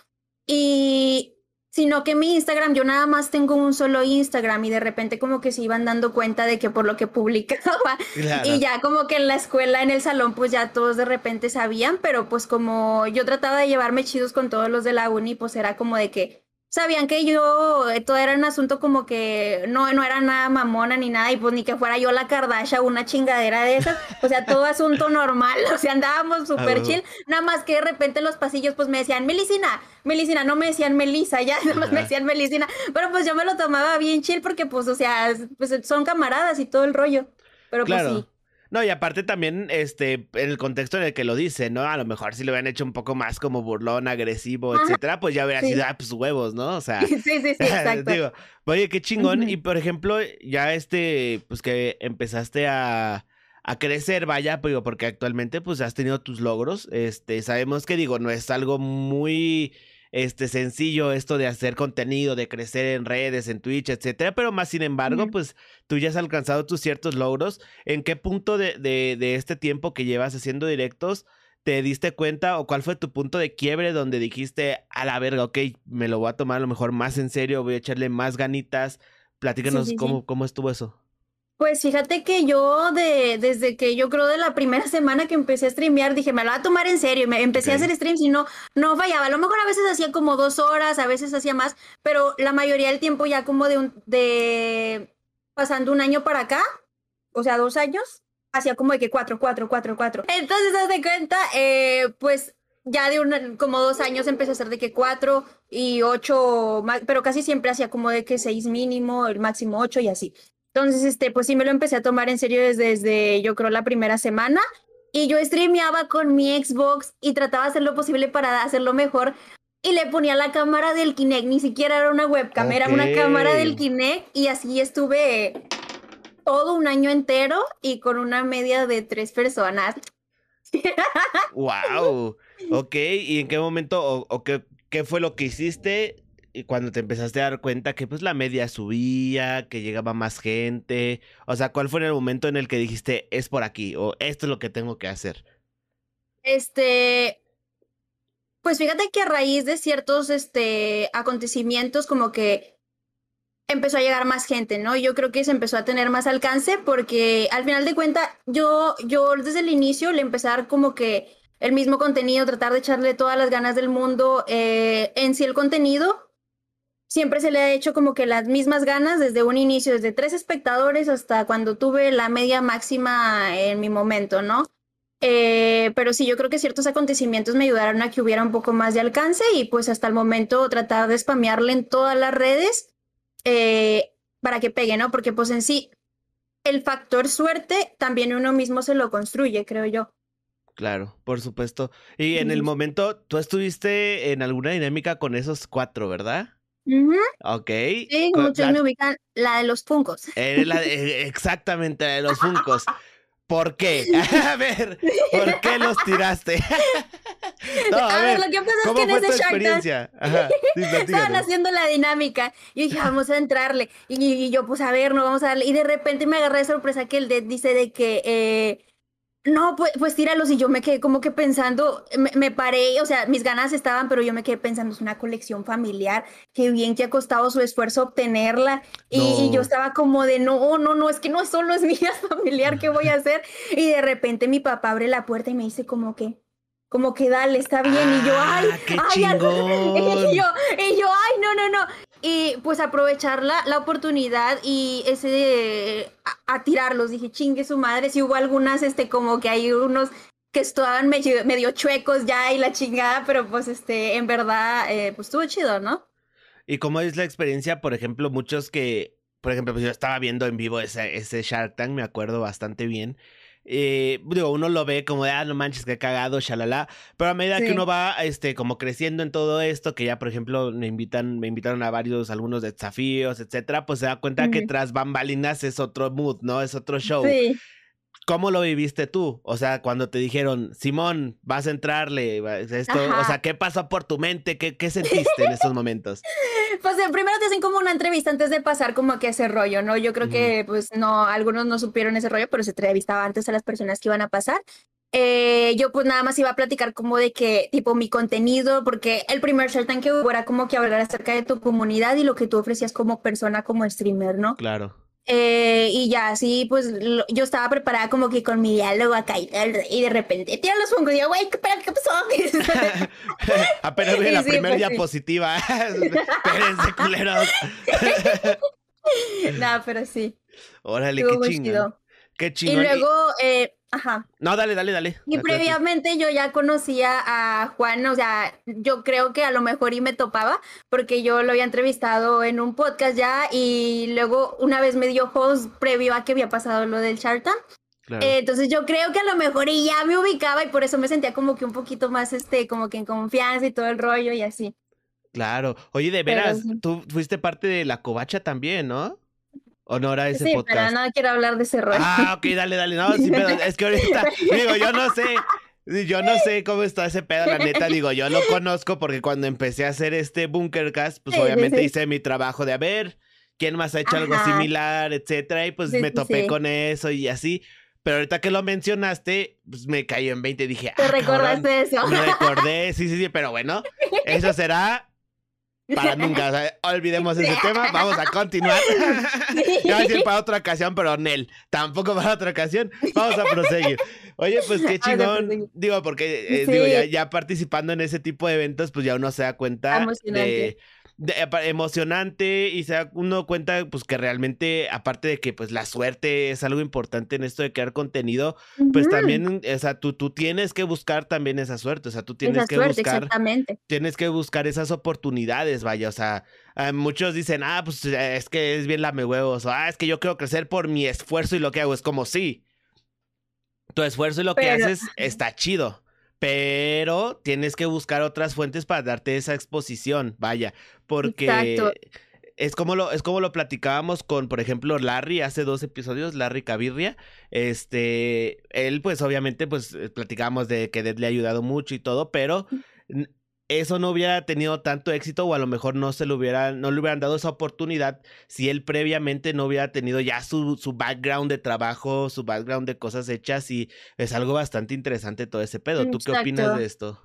Y sino que mi Instagram, yo nada más tengo un solo Instagram y de repente como que se iban dando cuenta de que por lo que publicaba y ya como que en la escuela, en el salón, pues ya todos de repente sabían, pero pues como yo trataba de llevarme chidos con todos los de la uni, pues era como de que sabían que yo, eh, todo era un asunto como que no, no era nada mamona ni nada, y pues ni que fuera yo la Kardashian, una chingadera de esas, o sea, todo asunto normal, o sea, andábamos súper chill, nada más que de repente en los pasillos pues me decían, Melicina, Melicina, no me decían Melisa, ya, nada más me decían Melicina, pero pues yo me lo tomaba bien chill porque pues, o sea, pues son camaradas y todo el rollo, pero pues sí. No, y aparte también, este, en el contexto en el que lo dice, ¿no? A lo mejor si lo hubieran hecho un poco más como burlón, agresivo, etcétera, pues ya hubiera sido, ah, pues huevos, ¿no? O sea. Sí, sí, sí, exacto. digo, oye, qué chingón. Y por ejemplo, ya este, pues que empezaste a, a crecer, vaya, digo, porque actualmente, pues has tenido tus logros. Este, sabemos que, digo, no es algo muy este sencillo esto de hacer contenido, de crecer en redes, en Twitch, etcétera, pero más sin embargo, pues tú ya has alcanzado tus ciertos logros. ¿En qué punto de, de, de, este tiempo que llevas haciendo directos te diste cuenta o cuál fue tu punto de quiebre donde dijiste a la verga, ok, me lo voy a tomar a lo mejor más en serio, voy a echarle más ganitas? Platícanos cómo, cómo estuvo eso. Pues fíjate que yo de, desde que yo creo de la primera semana que empecé a streamear, dije, me lo voy a tomar en serio. Me empecé a hacer streams y no, no fallaba. A lo mejor a veces hacía como dos horas, a veces hacía más, pero la mayoría del tiempo ya como de un, de pasando un año para acá, o sea, dos años, hacía como de que cuatro, cuatro, cuatro, cuatro. Entonces, haz de cuenta, eh, pues ya de un, como dos años empecé a hacer de que cuatro y ocho, pero casi siempre hacía como de que seis mínimo, el máximo ocho y así. Entonces, este, pues sí me lo empecé a tomar en serio desde, yo creo, la primera semana. Y yo streameaba con mi Xbox y trataba de hacer lo posible para hacerlo mejor. Y le ponía la cámara del Kinect, ni siquiera era una webcam, era una cámara del Kinect. Y así estuve todo un año entero y con una media de tres personas. ¡Wow! Ok, ¿y en qué momento o, qué, qué fue lo que hiciste cuando te empezaste a dar cuenta que pues la media subía, que llegaba más gente, o sea, ¿cuál fue el momento en el que dijiste es por aquí o esto es lo que tengo que hacer? Este, pues fíjate que a raíz de ciertos este acontecimientos como que empezó a llegar más gente, ¿no? Yo creo que se empezó a tener más alcance porque al final de cuentas yo yo desde el inicio le empecé a dar como que el mismo contenido, tratar de echarle todas las ganas del mundo eh, en sí el contenido siempre se le ha hecho como que las mismas ganas desde un inicio, desde tres espectadores hasta cuando tuve la media máxima en mi momento, ¿no? Eh, pero sí, yo creo que ciertos acontecimientos me ayudaron a que hubiera un poco más de alcance y pues hasta el momento tratar de spamearle en todas las redes eh, para que pegue, ¿no? Porque pues en sí, el factor suerte también uno mismo se lo construye, creo yo. Claro, por supuesto. Y en el momento, tú estuviste en alguna dinámica con esos cuatro, ¿verdad? Ok. Sí, muchos me ubican la de los Funcos. E, exactamente, la de los Funcos. ¿Por qué? A ver, ¿por qué los tiraste? no, a, ver, lo que pasa es que en ese experiencia? estaban haciendo la dinámica. Y dije, vamos a entrarle. Y, yo, pues a ver, no vamos a darle. Y de repente me agarré de sorpresa que el Dead dice de que eh, no, pues, pues tíralos y yo me quedé como que pensando, me, paré, o sea, mis ganas estaban, pero yo me quedé pensando, es una colección familiar, qué bien que ha costado su esfuerzo obtenerla. Y, yo estaba como de, no, no, no, es que no solo es mía, familiar, ¿qué voy a hacer? Y de repente mi papá abre la puerta y me dice como que, como que dale, está bien. y yo, ah, ay, ay, y yo, y yo, ay, no, no, no. Y pues aprovechar la, la oportunidad y ese de a, tirarlos. Dije, chingue su madre. Si hubo algunas, este, como que hay unos que estaban medio, medio chuecos ya y la chingada, pero pues este, en verdad, eh, pues estuvo chido, ¿no? ¿Y cómo es la experiencia, por ejemplo, muchos que por ejemplo, pues yo estaba viendo en vivo ese, ese Shark Tank, me acuerdo bastante bien. Eh, digo, uno lo ve como de, ah, no manches, qué cagado, shalala. Pero a medida que uno va, este, como creciendo en todo esto, que ya, por ejemplo, me invitan, me invitaron a varios, algunos desafíos, etcétera, pues se da cuenta que tras bambalinas es otro mood, ¿no? Es otro show. Sí. ¿Cómo lo viviste tú? O sea, cuando te dijeron, Simón, vas a entrarle, esto, o sea, ¿qué pasó por tu mente? ¿Qué, qué sentiste en esos momentos? Pues primero te hacen como una entrevista antes de pasar como que ese rollo, ¿no? Yo creo que pues no, algunos no supieron ese rollo, pero se entrevistaba antes a las personas que iban a pasar. Eh, yo pues nada más iba a platicar como de que tipo mi contenido, porque el primer Shark Tank que hubo era como que hablar acerca de tu comunidad y lo que tú ofrecías como persona, como streamer, ¿no? Claro. Eh, y ya así, pues yo estaba preparada como que con mi diálogo acá y, de repente tira los fungos y yo, güey, ¿qué, ¿qué pasó? Apenas vi la primera pues, diapositiva. Espérense, culeros. no, pero sí. Órale, qué chingón. Qué chingón. Y luego, eh, Ajá. No, dale, dale, dale. Y previamente yo ya conocía a Juan, o sea, yo creo que a lo mejor y me topaba, porque yo lo había entrevistado en un podcast ya y luego una vez me dio host previo a que había pasado lo del Shark eh, entonces yo creo que a lo mejor y ya me ubicaba y por eso me sentía como que un poquito más, este, como que en confianza y todo el rollo y así. Claro. Oye, de veras, tú fuiste parte de la covacha también, ¿no? ¿O no era ese sí, podcast? pero no quiero hablar de ese rollo. Ah, ok, dale, dale. No, sí, pero es que ahorita, digo, yo no sé. Yo no sé cómo está ese pedo, la neta, digo, yo lo conozco porque cuando empecé a hacer este Bunkercast, pues obviamente hice mi trabajo de a ver quién más ha hecho algo similar, etcétera, y pues me topé con eso y así. Pero ahorita que lo mencionaste, pues me cayó en 20 y dije, ¿Te ah, recordaste eso? Me recordé, sí, sí, sí, pero bueno, eso será para nunca. olvidemos ese tema. Vamos a continuar. A decir para otra ocasión, pero Nel, tampoco para otra ocasión. Vamos a proseguir. Oye, pues qué chingón. Digo, porque eh, digo, ya, ya, participando en ese tipo de eventos, pues ya uno se da cuenta de emocionante y se da uno cuenta pues que realmente aparte de que pues la suerte es algo importante en esto de crear contenido, pues también, o sea, tú, tú tienes que buscar también esa suerte, o sea, tú tienes que buscar, tienes que buscar esas oportunidades, vaya, o sea, muchos dicen, ah, pues es que es bien lame huevos, o ah, es que yo quiero crecer por mi esfuerzo y lo que hago, es como sí, tu esfuerzo y lo que haces está chido pero tienes que buscar otras fuentes para darte esa exposición, vaya, porque es como lo es como lo platicábamos con, por ejemplo, Larry hace dos episodios, Larry Cavirria, este, él pues obviamente pues eh, platicábamos de que Dead le ha ayudado mucho y todo, pero eso no hubiera tenido tanto éxito o a lo mejor no se lo hubiera, no le hubieran dado esa oportunidad si él previamente no hubiera tenido ya su, su background de trabajo, su background de cosas hechas y es algo bastante interesante todo ese pedo. ¿Tú qué opinas de esto?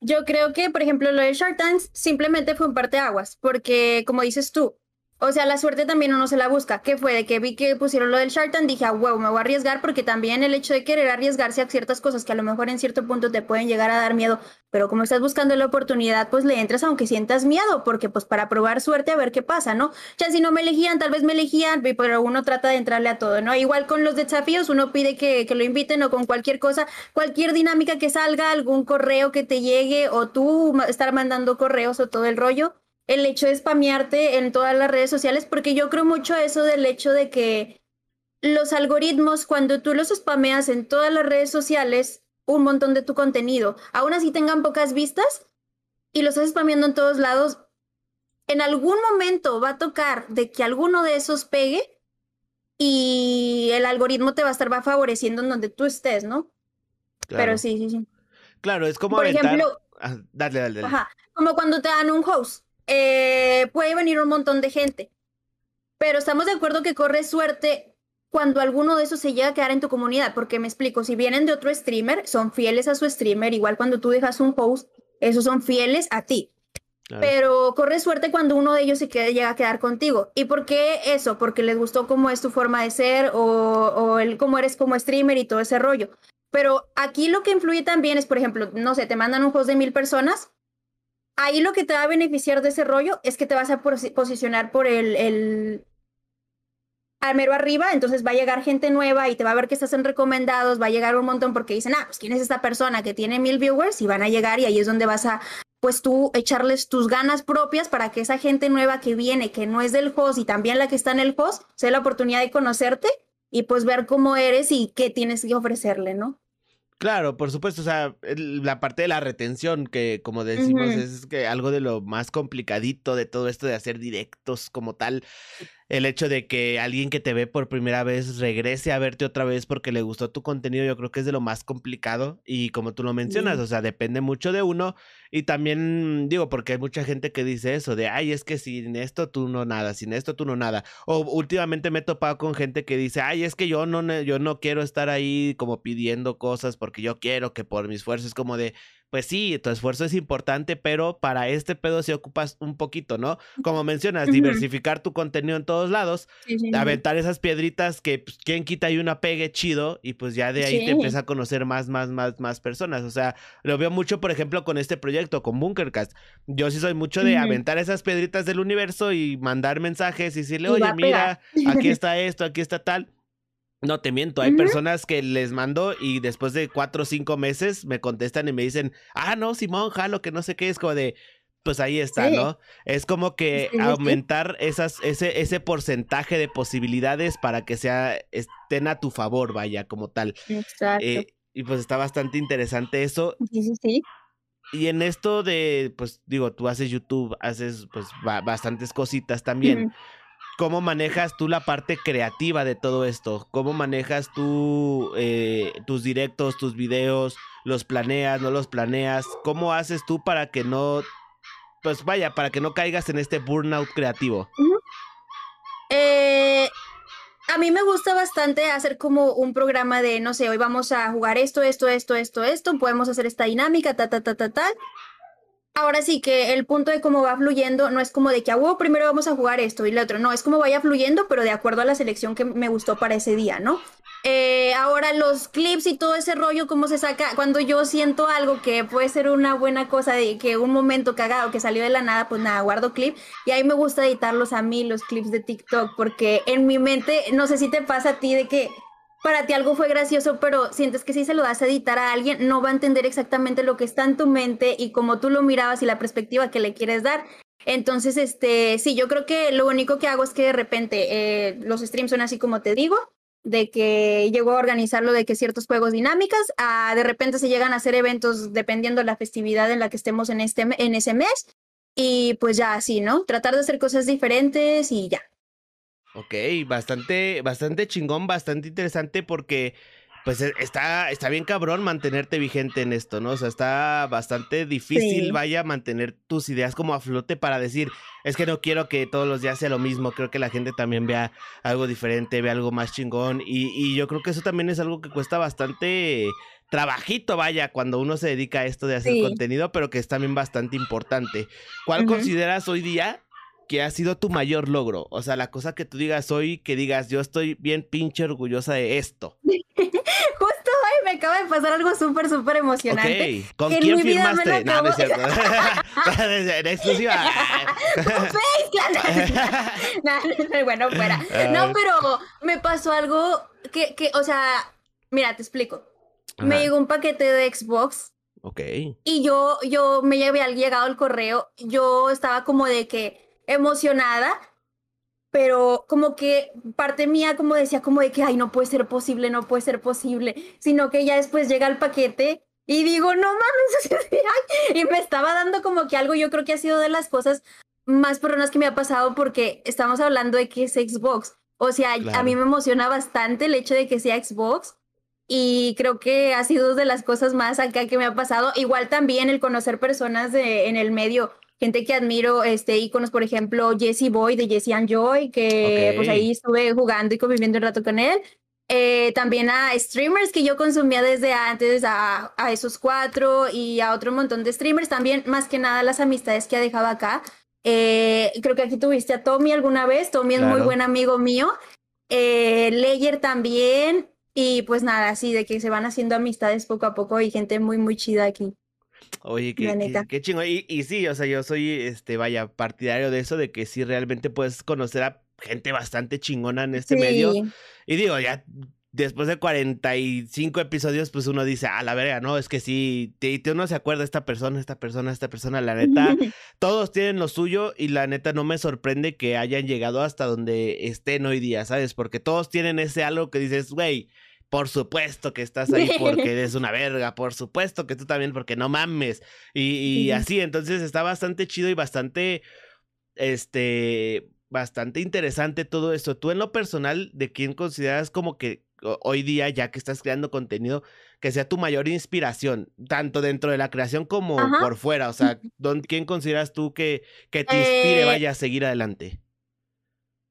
Yo creo que, por ejemplo, lo de Shark Tank simplemente fue un aguas porque como dices tú, o sea, la suerte también uno se la busca. ¿Qué fue? De que vi que pusieron lo del Shark Tank, dije, ah, huevo, me voy a arriesgar porque también el hecho de querer arriesgarse a ciertas cosas que a lo mejor en cierto punto te pueden llegar a dar miedo, pero como estás buscando la oportunidad, pues le entras aunque sientas miedo, porque pues para probar suerte a ver qué pasa, ¿no? Ya si no me elegían, tal vez me elegían, pero uno trata de entrarle a todo, ¿no? Igual con los desafíos, uno pide que, que lo inviten o con cualquier cosa, cualquier dinámica que salga, algún correo que te llegue o tú estar mandando correos o todo el rollo el hecho de spamearte en todas las redes sociales, porque yo creo mucho eso del hecho de que los algoritmos, cuando tú los spameas en todas las redes sociales, un montón de tu contenido, aún así tengan pocas vistas y los estás spameando en todos lados, en algún momento va a tocar de que alguno de esos pegue y el algoritmo te va a estar va favoreciendo en donde tú estés, ¿no? Pero sí, sí, sí. Claro, es como Por ejemplo, ah, dale, dale, dale. Ajá, como cuando te dan un host eh, puede venir un montón de gente. Pero estamos de acuerdo que corre suerte cuando alguno de esos se llega a quedar en tu comunidad, porque me explico, si vienen de otro streamer, son fieles a su streamer, igual cuando tú dejas un post, esos son fieles a ti. Pero corre suerte cuando uno de ellos se quede, llega a quedar contigo. ¿Y por qué eso? Porque les gustó cómo es tu forma de ser o, o el, cómo eres como streamer y todo ese rollo. Pero aquí lo que influye también es, por ejemplo, no sé, te mandan un host de mil personas ahí lo que te va a beneficiar de ese rollo es que te vas a posicionar por el, el al mero arriba, entonces va a llegar gente nueva y te va a ver que estás en recomendados, va a llegar un montón porque dicen, ah, pues quién es esta persona que tiene mil viewers y van a llegar y ahí es donde vas a, pues tú echarles tus ganas propias para que esa gente nueva que viene, que no es del host y también la que está en el host, sea la oportunidad de conocerte y pues ver cómo eres y qué tienes que ofrecerle, ¿no? Claro, por supuesto, o sea, la parte de la retención, que como decimos, es que algo de lo más complicadito de todo esto de hacer directos como tal el hecho de que alguien que te ve por primera vez regrese a verte otra vez porque le gustó tu contenido, yo creo que es de lo más complicado y como tú lo mencionas, o sea, depende mucho de uno y también digo, porque hay mucha gente que dice eso, de, ay, es que sin esto tú no nada, sin esto tú no nada. O últimamente me he topado con gente que dice, ay, es que yo no, yo no quiero estar ahí como pidiendo cosas porque yo quiero que por mis fuerzas, como de, pues sí, tu esfuerzo es importante, pero para este pedo se ocupas un poquito, ¿no? Como mencionas, diversificar tu contenido en todos lados, aventar esas piedritas que pues, quien quita y una pegue chido y pues ya de ahí te empieza a conocer más, más, más, más personas. O sea, lo veo mucho, por ejemplo, con este proyecto, con Bunkercast. Yo sí soy mucho de aventar esas piedritas del universo y mandar mensajes y decirle, oye, mira, aquí está esto, aquí está tal. No te miento, hay personas que les mando y después de cuatro o cinco meses me contestan y me dicen, ah, no, Simón, jalo, que no sé qué, es como de, pues ahí está, ¿no? Es como que aumentar esas, ese, ese porcentaje de posibilidades para que sea, estén a tu favor, vaya, como tal. Exacto. Eh, y pues está bastante interesante eso. Sí, sí, sí. Y en esto de, pues digo, tú haces YouTube, haces pues bastantes cositas también. ¿Cómo manejas tú la parte creativa de todo esto? ¿Cómo manejas tú eh, tus directos, tus videos? ¿Los planeas, no los planeas? ¿Cómo haces tú para que no, pues vaya, para que no caigas en este burnout creativo? Eh, a mí me gusta bastante hacer como un programa de, no sé, hoy vamos a jugar esto, esto, esto, esto, esto, podemos hacer esta dinámica, ta, ta, ta, ta, ta ahora sí que el punto de cómo va fluyendo no es como de que, ah, primero vamos a jugar esto y lo otro, no, es como vaya fluyendo, pero de acuerdo a la selección que me gustó para ese día, ¿no? Eh, ahora los clips y todo ese rollo, cómo se saca, cuando yo siento algo que puede ser una buena cosa, de que un momento cagado que salió de la nada, pues nada, guardo clip y ahí me gusta editarlos a mí, los clips de TikTok, porque en mi mente, no sé si te pasa a ti de que para ti algo fue gracioso, pero sientes que si se lo das a editar a alguien, no va a entender exactamente lo que está en tu mente y cómo tú lo mirabas y la perspectiva que le quieres dar. Entonces, este, sí, yo creo que lo único que hago es que de repente eh, los streams son así como te digo, de que llego a organizarlo de que ciertos juegos dinámicas, a, de repente se llegan a hacer eventos dependiendo de la festividad en la que estemos en, este, en ese mes, y pues ya así, ¿no? Tratar de hacer cosas diferentes y ya. Ok, bastante, bastante chingón, bastante interesante porque pues e, está, está bien cabrón mantenerte vigente en esto, ¿no? O sea, está bastante difícil, vaya, mantener tus ideas como a flote para decir, es que no quiero que todos los días sea lo mismo, creo que la gente también vea algo diferente, vea algo más chingón y, y yo creo que eso también es algo que cuesta bastante trabajito, vaya, cuando uno se dedica a esto de hacer contenido, pero que es también bastante importante. ¿Cuál consideras hoy día que ha sido tu mayor logro? O sea, la cosa que tú digas hoy, que digas, yo estoy bien pinche orgullosa de esto. Justo hoy me acaba de pasar algo súper, súper emocionante. Ok, ¿con quién firmaste? No, no es cierto. en exclusiva. no, bueno, fuera. No, pero me pasó algo que, que, o sea, mira, te explico. Me llegó un paquete de Xbox Ok. Y yo, yo me había llegado el correo, yo estaba como de que, emocionada, pero como que parte mía como decía como de que, ay, no puede ser posible, no puede ser posible, sino que ya después llega el paquete y digo, no mames, y me estaba dando como que algo, yo creo que ha sido de las cosas más personas que me ha pasado porque estamos hablando de que es Xbox. O sea, a mí me emociona bastante el hecho de que sea Xbox y creo que ha sido de las cosas más acá que me ha pasado. Igual también el conocer personas de, en el medio gente que admiro, este, íconos, por ejemplo, Jesse Boy de Jesse and Joy, que pues ahí estuve jugando y conviviendo un rato con él. Eh, también a streamers que yo consumía desde antes, a, a, esos cuatro y a otro montón de streamers. También, más que nada, las amistades que ha dejado acá. Eh, creo que aquí tuviste a Tommy alguna vez. Tommy es muy buen amigo mío. Eh, Leyer también. Y pues nada, así de que se van haciendo amistades poco a poco y gente muy, muy chida aquí. Oye, qué, qué, chingo. Y, y, sí, o sea, yo soy, este, vaya, partidario de eso, de que sí realmente puedes conocer a gente bastante chingona en este medio. Y digo, ya después de 45 episodios, pues uno dice, a la verga, no, es que sí, te, uno se acuerda de esta persona, esta persona, esta persona, la neta, todos tienen lo suyo y la neta no me sorprende que hayan llegado hasta donde estén hoy día, ¿sabes? Porque todos tienen ese algo que dices, güey, por supuesto que estás ahí porque eres una verga, por supuesto que tú también porque no mames. Y, y así, entonces está bastante chido y bastante, este, bastante interesante todo esto. Tú en lo personal, ¿de quién consideras como que hoy día, ya que estás creando contenido, que sea tu mayor inspiración, tanto dentro de la creación como por fuera? O sea, ¿quién consideras tú que, que te inspire, eh vaya a seguir adelante?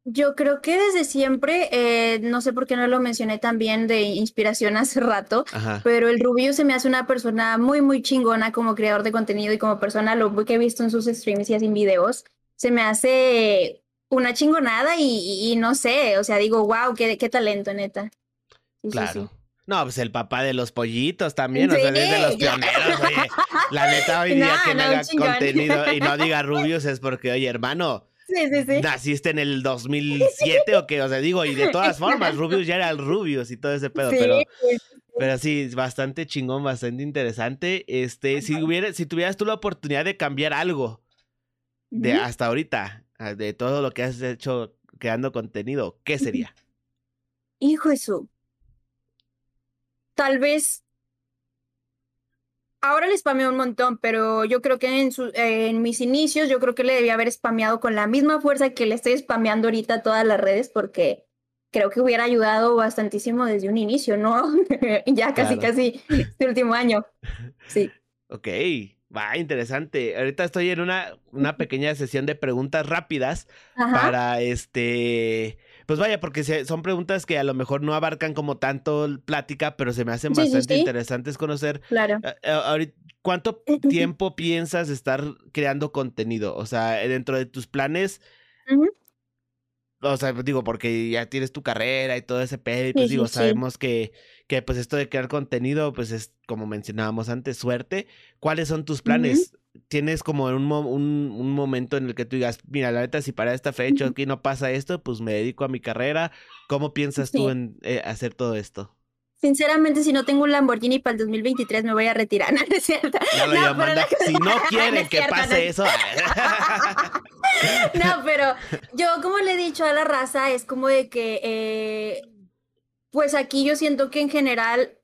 Yo creo que desde siempre, eh, no sé por qué no lo mencioné también de inspiración hace rato, pero el Rubio se me hace una persona muy, muy chingona como creador de contenido y como persona, lo que he visto en sus streams y en videos, se me hace una chingonada y, no sé, o sea, digo, wow, qué, qué talento, neta. claro. No, pues el papá de los pollitos también, o sea, es de los pioneros, oye. La neta hoy día que no, haga contenido y no diga Rubius es porque, oye, hermano, Sí, sí, sí. ¿Naciste en el 2007 o qué? O sea, digo, y de todas formas, Rubius ya era el Rubius y todo ese pedo, pero... Pero sí, bastante chingón, bastante interesante. Este, si hubiera, si tuvieras tú la oportunidad de cambiar algo de hasta ahorita, ah, de todo lo que has hecho creando contenido, ¿qué sería? Hijo de su. Tal vez ahora le spameó un montón, pero yo creo que en, en mis inicios, yo creo que le debía haber spameado con la misma fuerza que le estoy spameando ahorita todas las redes, porque creo que hubiera ayudado bastantísimo desde un inicio, ¿no? ya casi, casi este último año. Sí. Ok, va, interesante. Ahorita estoy en una, una pequeña sesión de preguntas rápidas para este pues vaya, porque son preguntas que a lo mejor no abarcan como tanto plática, pero se me hacen bastante interesantes conocer. Claro. ¿Cuánto tiempo piensas estar creando contenido? O sea, dentro de tus planes. O sea, digo, porque ya tienes tu carrera y todo ese pedo, y pues digo, sabemos que, que pues esto de crear contenido, pues es, como mencionábamos antes, suerte. ¿Cuáles son tus planes? Tienes como un, un, momento en el que tú digas, mira, la neta, si para esta fecha aquí no pasa esto, pues me dedico a mi carrera. ¿Cómo piensas tú en eh, hacer todo esto? Sinceramente, si no tengo un Lamborghini para el 2023, me voy a retirar, ¿no es cierto? si no quieren que pase eso. no, pero yo, como le he dicho a la raza, es como de que, eh, pues aquí yo siento que en general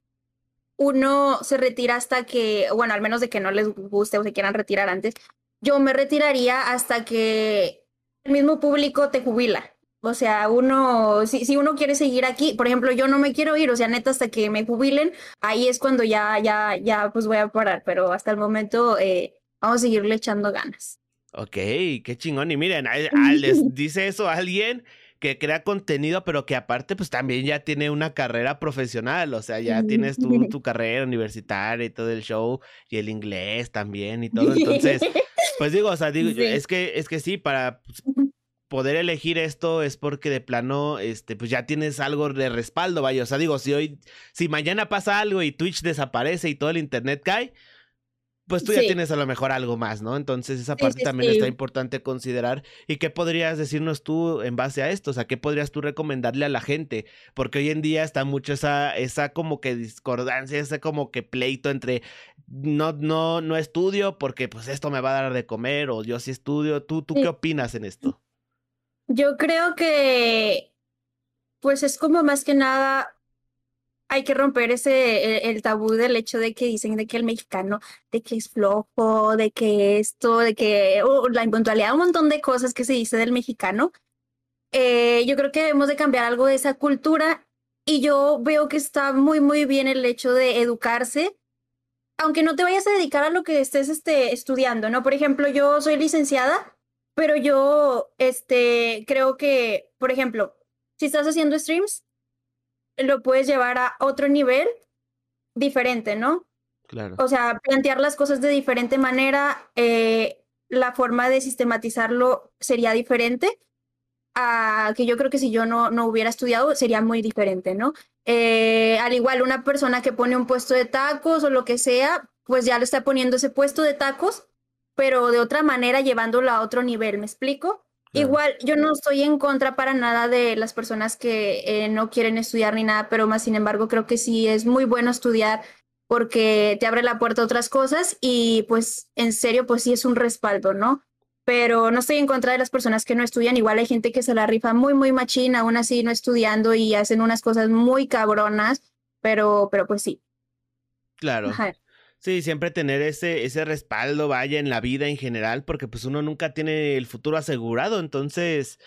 uno se retira hasta que, bueno, al menos de que no les guste o se quieran retirar antes, yo me retiraría hasta que el mismo público te jubila. O sea, uno, si, si uno quiere seguir aquí, por ejemplo, yo no me quiero ir, o sea, neta, hasta que me jubilen, ahí es cuando ya, ya, ya, pues voy a parar, pero hasta el momento eh, vamos a seguirle echando ganas. Ok, qué chingón. Y miren, les dice eso a alguien que crea contenido, pero que aparte, pues también ya tiene una carrera profesional, o sea, ya tienes tu, tu carrera universitaria y todo el show, y el inglés también y todo. Entonces, pues digo, o sea, digo, es que, es que sí, para pues, poder elegir esto es porque de plano, este, pues ya tienes algo de respaldo, vaya. O sea, digo, si hoy, si mañana pasa algo y Twitch desaparece y todo el internet cae, pues tú ya tienes a lo mejor algo más, ¿no? Entonces esa parte también está importante considerar. ¿Y qué podrías decirnos tú en base a esto? O sea, ¿qué podrías tú recomendarle a la gente? Porque hoy en día está mucho esa, esa como que discordancia, ese como que pleito entre no, no, no estudio porque pues esto me va a dar de comer o yo sí estudio. ¿Tú, tú qué opinas en esto? Yo creo que pues es como más que nada hay que romper ese, el, tabú del hecho de que dicen de que el mexicano, de que es flojo, de que esto, de que uh, la impuntualidad, un montón de cosas que se dice del mexicano. Eh, yo creo que debemos de cambiar algo de esa cultura y yo veo que está muy, muy bien el hecho de educarse, aunque no te vayas a dedicar a lo que estés este, estudiando, ¿no? Por ejemplo, yo soy licenciada, pero yo este, creo que, por ejemplo, si estás haciendo streams, lo puedes llevar a otro nivel diferente, ¿no? Claro. O sea, plantear las cosas de diferente manera, eh, la forma de sistematizarlo sería diferente a que yo creo que si yo no, no hubiera estudiado sería muy diferente, ¿no? Eh, al igual una persona que pone un puesto de tacos o lo que sea, pues ya lo está poniendo ese puesto de tacos, pero de otra manera llevándolo a otro nivel, ¿me explico? Igual, yo no estoy en contra para nada de las personas que eh, no quieren estudiar ni nada, pero más sin embargo creo que sí es muy bueno estudiar porque te abre la puerta a otras cosas y pues en serio pues sí es un respaldo, ¿no? Pero no estoy en contra de las personas que no estudian, igual hay gente que se la rifa muy, muy machina, aún así no estudiando y hacen unas cosas muy cabronas, pero, pero pues sí. Claro. Sí, siempre tener ese, ese respaldo, vaya, en la vida en general, porque pues uno nunca tiene el futuro asegurado, entonces,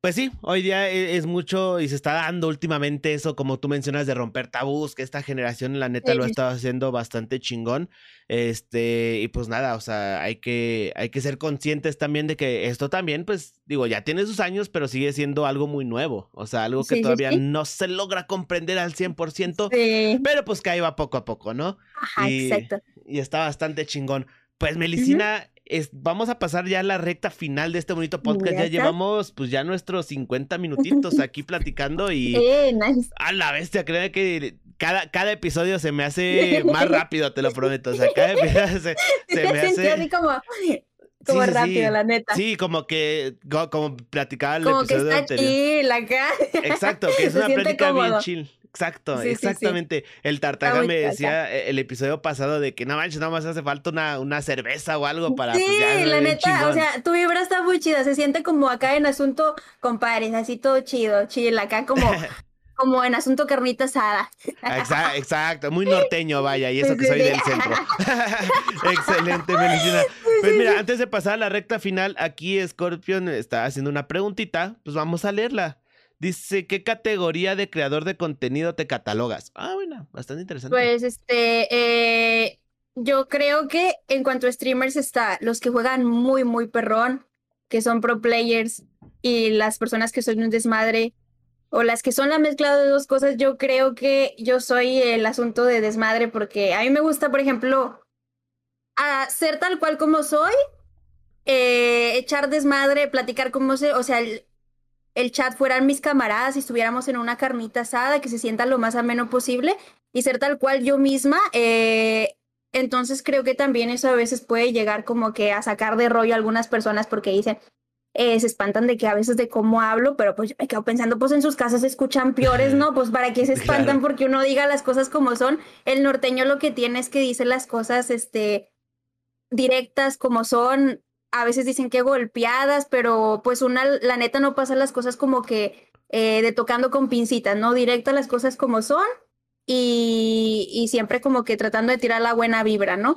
pues sí, hoy día e, es, mucho y se está dando últimamente eso, como tú mencionas, de romper tabús, que esta generación, la neta, lo ha estado haciendo bastante chingón. Este, y pues nada, o sea, hay que, hay que ser conscientes también de que esto también, pues, digo, ya tiene sus años, pero sigue siendo algo muy nuevo. O sea, algo que todavía no se logra comprender al 100%, pero pues que ahí va poco a poco, ¿no? Ajá, exacto. Y está bastante chingón. Pues, Melicina, vamos a pasar ya a la recta final de este bonito podcast. Ya llevamos pues ya nuestros 50 minutitos aquí platicando y a la bestia, creo que cada, cada episodio se me hace más rápido, te lo prometo. O sea, cada episodio se, me hace... Así como, como rápido, la neta. Sí, como que, como, platicaba el como episodio que está chill acá. Exacto, que es una plática bien chill. Exacto, exactamente. El Tartaga me decía e, el episodio pasado de que no manches, nada más hace falta una, una cerveza o algo para. Pues, sí, la neta, o sea, tu vibra está muy chida, se siente como acá en asunto compadres, así todo chido, chill, acá como. como en asunto carnita asada. Exacto, exacto, muy norteño, vaya, y eso que soy del centro. Excelente, Melicina. Pues mira, antes de pasar a la recta final, aquí Scorpion está haciendo una preguntita, pues vamos a leerla. Dice, ¿qué categoría de creador de contenido te catalogas? Ah, bueno, bastante interesante. Pues este, eh, yo creo que en cuanto a streamers está los que juegan muy, muy perrón, que son pro players, y las personas que son un desmadre, o las que son la mezcla de dos cosas, yo creo que yo soy el asunto de desmadre, porque a mí me gusta, por ejemplo, a ser tal cual como soy, eh, echar desmadre, platicar como sé, o sea, chat fueran mis camaradas y estuviéramos en una carnita asada, que se sienta lo más ameno posible y ser tal cual yo misma. Eh, entonces creo que también eso a veces puede llegar como que a sacar de rollo a algunas personas porque dicen, eh, se espantan de que a veces de cómo hablo, pero pues yo me quedo pensando, pues en sus casas escuchan peores, ¿no? Pues para qué se espantan porque uno diga las cosas como son. El norteño lo que tiene es que dice las cosas, este, directas como son, a veces dicen que golpeadas, pero pues una, la neta no pasa las cosas como que eh, de tocando con pincitas, ¿no? Directa las cosas como son y, y, siempre como que tratando de tirar la buena vibra, ¿no?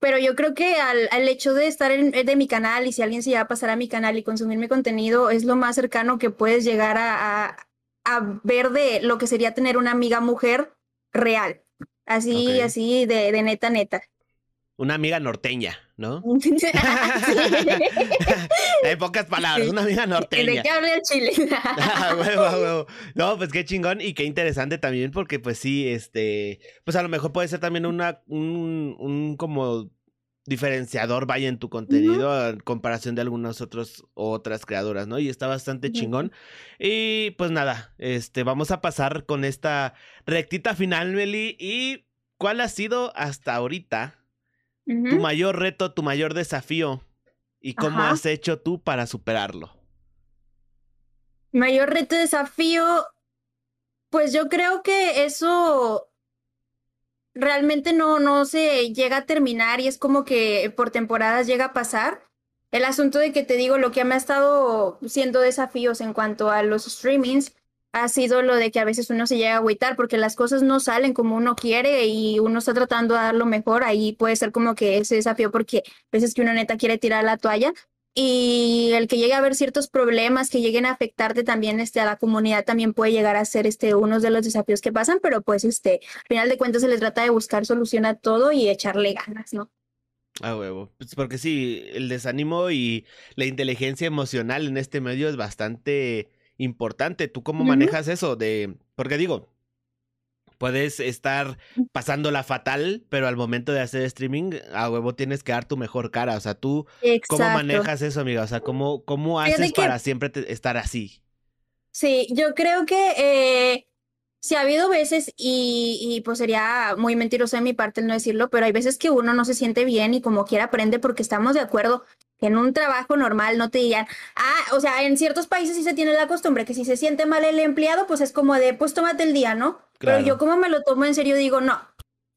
Pero yo creo que al, al hecho de estar en, de mi canal y si alguien se va a pasar a mi canal y consumir mi contenido, es lo más cercano que puedes llegar a, a, a ver de lo que sería tener una amiga mujer real. Así, así de, de neta, neta. Una amiga norteña. ¿No? Hay pocas palabras, una amiga norteña. ¿De qué habla el chile? Ah, no, pues qué chingón y qué interesante también, porque pues sí, este, pues a lo mejor puede ser también una, un, un como diferenciador vaya en tu contenido en comparación de algunas otras otras creadoras, ¿no? Y está bastante chingón. Y pues nada, este, vamos a pasar con esta rectita final, Meli. ¿Y cuál ha sido hasta ahorita tu mayor reto, tu mayor desafío y cómo has hecho tú para superarlo. Mayor reto, desafío, pues yo creo que eso realmente no, no se llega a terminar y es como que por temporadas llega a pasar. El asunto de que te digo, lo que me ha estado siendo desafíos en cuanto a los streamings ha sido lo de que a veces uno se llega a agüitar porque las cosas no salen como uno quiere y uno está tratando de dar lo mejor, ahí puede ser como que ese desafío porque a veces que uno neta quiere tirar la toalla y el que llegue a haber ciertos problemas que lleguen a afectarte también este, a la comunidad también puede llegar a ser este, uno de los desafíos que pasan, pero pues este, al final de cuentas se les trata de buscar solución a todo y echarle ganas, ¿no? A huevo. Pues porque sí, el desánimo y la inteligencia emocional en este medio es bastante importante. ¿Tú cómo manejas eso? De, porque digo, puedes estar pasándola fatal, pero al momento de hacer streaming, a huevo tienes que dar tu mejor cara. O sea, tú, ¿cómo manejas eso, amiga? O sea, ¿cómo, cómo haces para siempre estar así? Sí, yo creo que eh, sí ha habido veces, y, y, pues sería muy mentiroso de mi parte el no decirlo, pero hay veces que uno no se siente bien y como quiera aprende porque estamos de acuerdo en un trabajo normal no te digan, ah, o sea, en ciertos países sí se tiene la costumbre que si se siente mal el empleado, pues es como de, pues tómate el día, ¿no? Pero yo como me lo tomo en serio digo, no,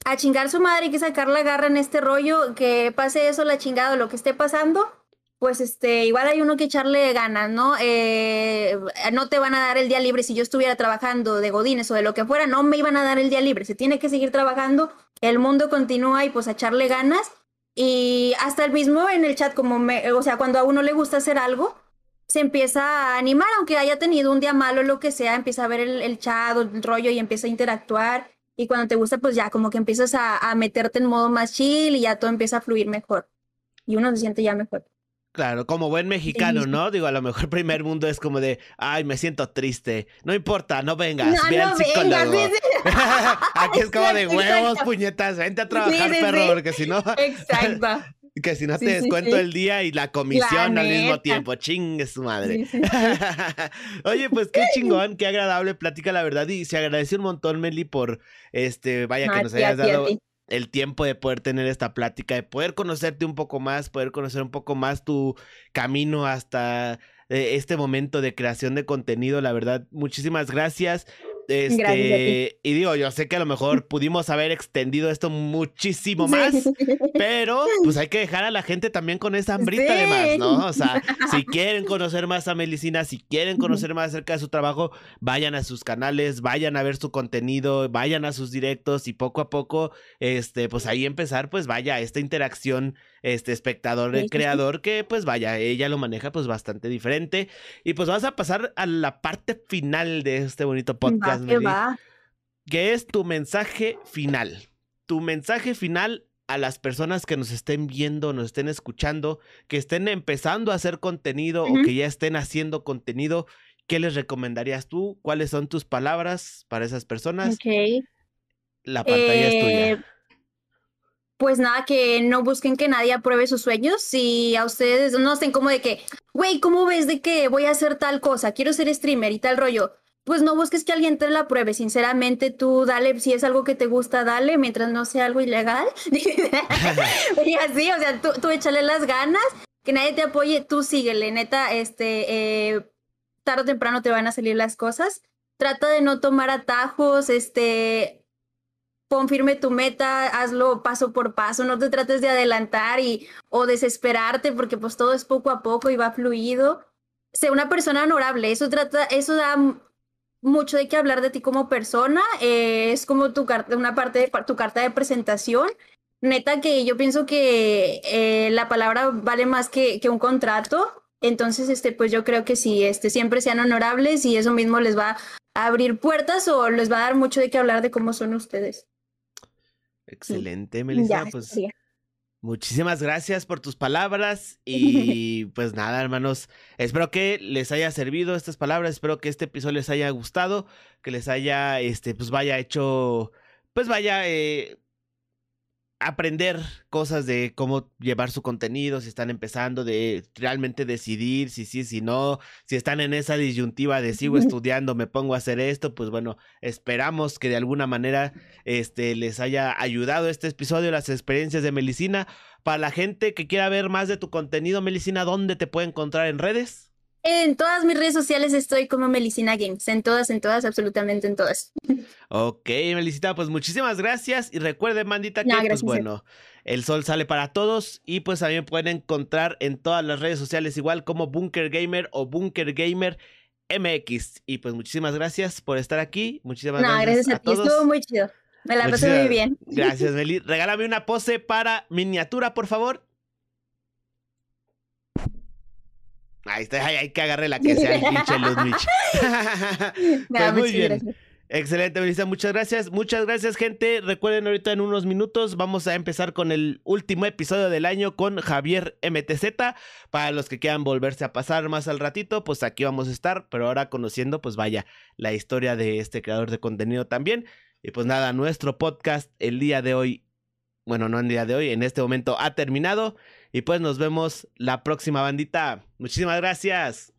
a chingar su madre hay que sacar la garra en este rollo, que pase eso, la chingada, lo que esté pasando, pues este, igual hay uno que echarle ganas, ¿no? Eh, no te van a dar el día libre si yo estuviera trabajando de godines o de lo que fuera, no me iban a dar el día libre, se tiene que seguir trabajando, el mundo continúa y pues a echarle ganas y hasta el mismo en el chat, como me, o sea, cuando a uno le gusta hacer algo, se empieza a animar, aunque haya tenido un día malo o lo que sea, empieza a ver el, chat o el rollo y empieza a interactuar. Y cuando te gusta, pues ya como que empiezas a, a meterte en modo más chill y ya todo empieza a fluir mejor. Y uno se siente ya mejor. Claro, como buen mexicano, ¿no? Digo, a lo mejor primer mundo es como de, ay, me siento triste. No importa, no vengas, no, ve al psicólogo. Aquí es como de huevos, puñetas, vente a trabajar, perro, porque si no. Exacto. que si no te descuento el día y la comisión al mismo tiempo. Chingue su madre. Oye, pues qué chingón, qué agradable plática, la verdad. Y se agradece un montón, Meli, por este, vaya, que nos hayas dado el tiempo de poder tener esta plática, de poder conocerte un poco más, poder conocer un poco más tu camino hasta eh, este momento de creación de contenido. La verdad, muchísimas gracias. Este, y digo, yo sé que a lo mejor pudimos haber extendido esto muchísimo más, pero pues hay que dejar a la gente también con esa hambrita de más, ¿no? O sea, si quieren conocer más a Melicina, si quieren conocer más acerca de su trabajo, vayan a sus canales, vayan a ver su contenido, vayan a sus directos y poco a poco, este, pues ahí empezar, pues vaya, esta interacción este espectador, el creador, que pues vaya, ella lo maneja pues bastante diferente. Y pues vas a pasar a la parte final de este bonito podcast, que es tu mensaje final. Tu mensaje final a las personas que nos estén viendo, nos estén escuchando, que estén empezando a hacer contenido o que ya estén haciendo contenido, ¿qué les recomendarías tú? ¿Cuáles son tus palabras para esas personas? La pantalla es tuya. Eh, pues nada, que no busquen que nadie apruebe sus sueños. Si a ustedes no estén como de que, güey, ¿cómo ves de que voy a hacer tal cosa? Quiero ser streamer y tal rollo. Pues no busques que alguien te la apruebe. Sinceramente, tú dale, si es algo que te gusta, dale, mientras no sea algo ilegal. y así, o sea, tú, tú, échale las ganas, que nadie te apoye, tú síguele. Neta, este, eh, tarde o temprano te van a salir las cosas. Trata de no tomar atajos, este, pon firme tu meta, hazlo paso por paso, no te trates de adelantar y o desesperarte porque pues todo es poco a poco y va fluido. Sé una persona honorable, eso trata, eso da mucho de qué hablar de ti como persona, eh, es como tu carta, una parte de tu carta de presentación. Neta que yo pienso que eh, la palabra vale más que, que un contrato. Entonces, este, pues yo creo que sí, este, siempre sean honorables y eso mismo les va a abrir puertas o les va a dar mucho de qué hablar de cómo son ustedes. Excelente, Melissa. pues muchísimas gracias por tus palabras y pues nada, hermanos, espero que les haya servido estas palabras, espero que este episodio les haya gustado, que les haya, este, pues vaya hecho, pues vaya, eh, aprender cosas de cómo llevar su contenido, si están empezando, de realmente decidir si sí, si no, si están en esa disyuntiva de sigo estudiando, me pongo a hacer esto, pues bueno, esperamos que de alguna manera este, les haya ayudado este episodio, las experiencias de Melicina. Para la gente que quiera ver más de tu contenido, Melicina, ¿dónde te puede encontrar en redes? En todas mis redes sociales estoy como Melicina Games, en todas, en todas, absolutamente en todas. Ok, Melicita, pues muchísimas gracias y recuerden, mandita, que pues bueno, el sol sale para todos y pues también pueden encontrar en todas las redes sociales igual como Bunker Gamer o Bunker Gamer MX. Y pues muchísimas gracias por estar aquí, muchísimas no, gracias, a, ti, estuvo muy chido. Me la pasé muy bien. Gracias, Meli. Regálame una pose para miniatura, por favor. Ahí está, hay que agarre la que sea el pinche Ludwig. pues muy bien. Excelente, Melissa, muchas gracias. Muchas gracias, gente. Recuerden, ahorita en unos minutos vamos a empezar con el último episodio del año con Javier MTZ. Para los que quieran volverse a pasar más al ratito, pues aquí vamos a estar, pero ahora conociendo, pues vaya, la historia de este creador de contenido también. Y pues nada, nuestro podcast el día de hoy, bueno, no el día de hoy, en este momento ha terminado. Y pues nos vemos la próxima bandita. Muchísimas gracias.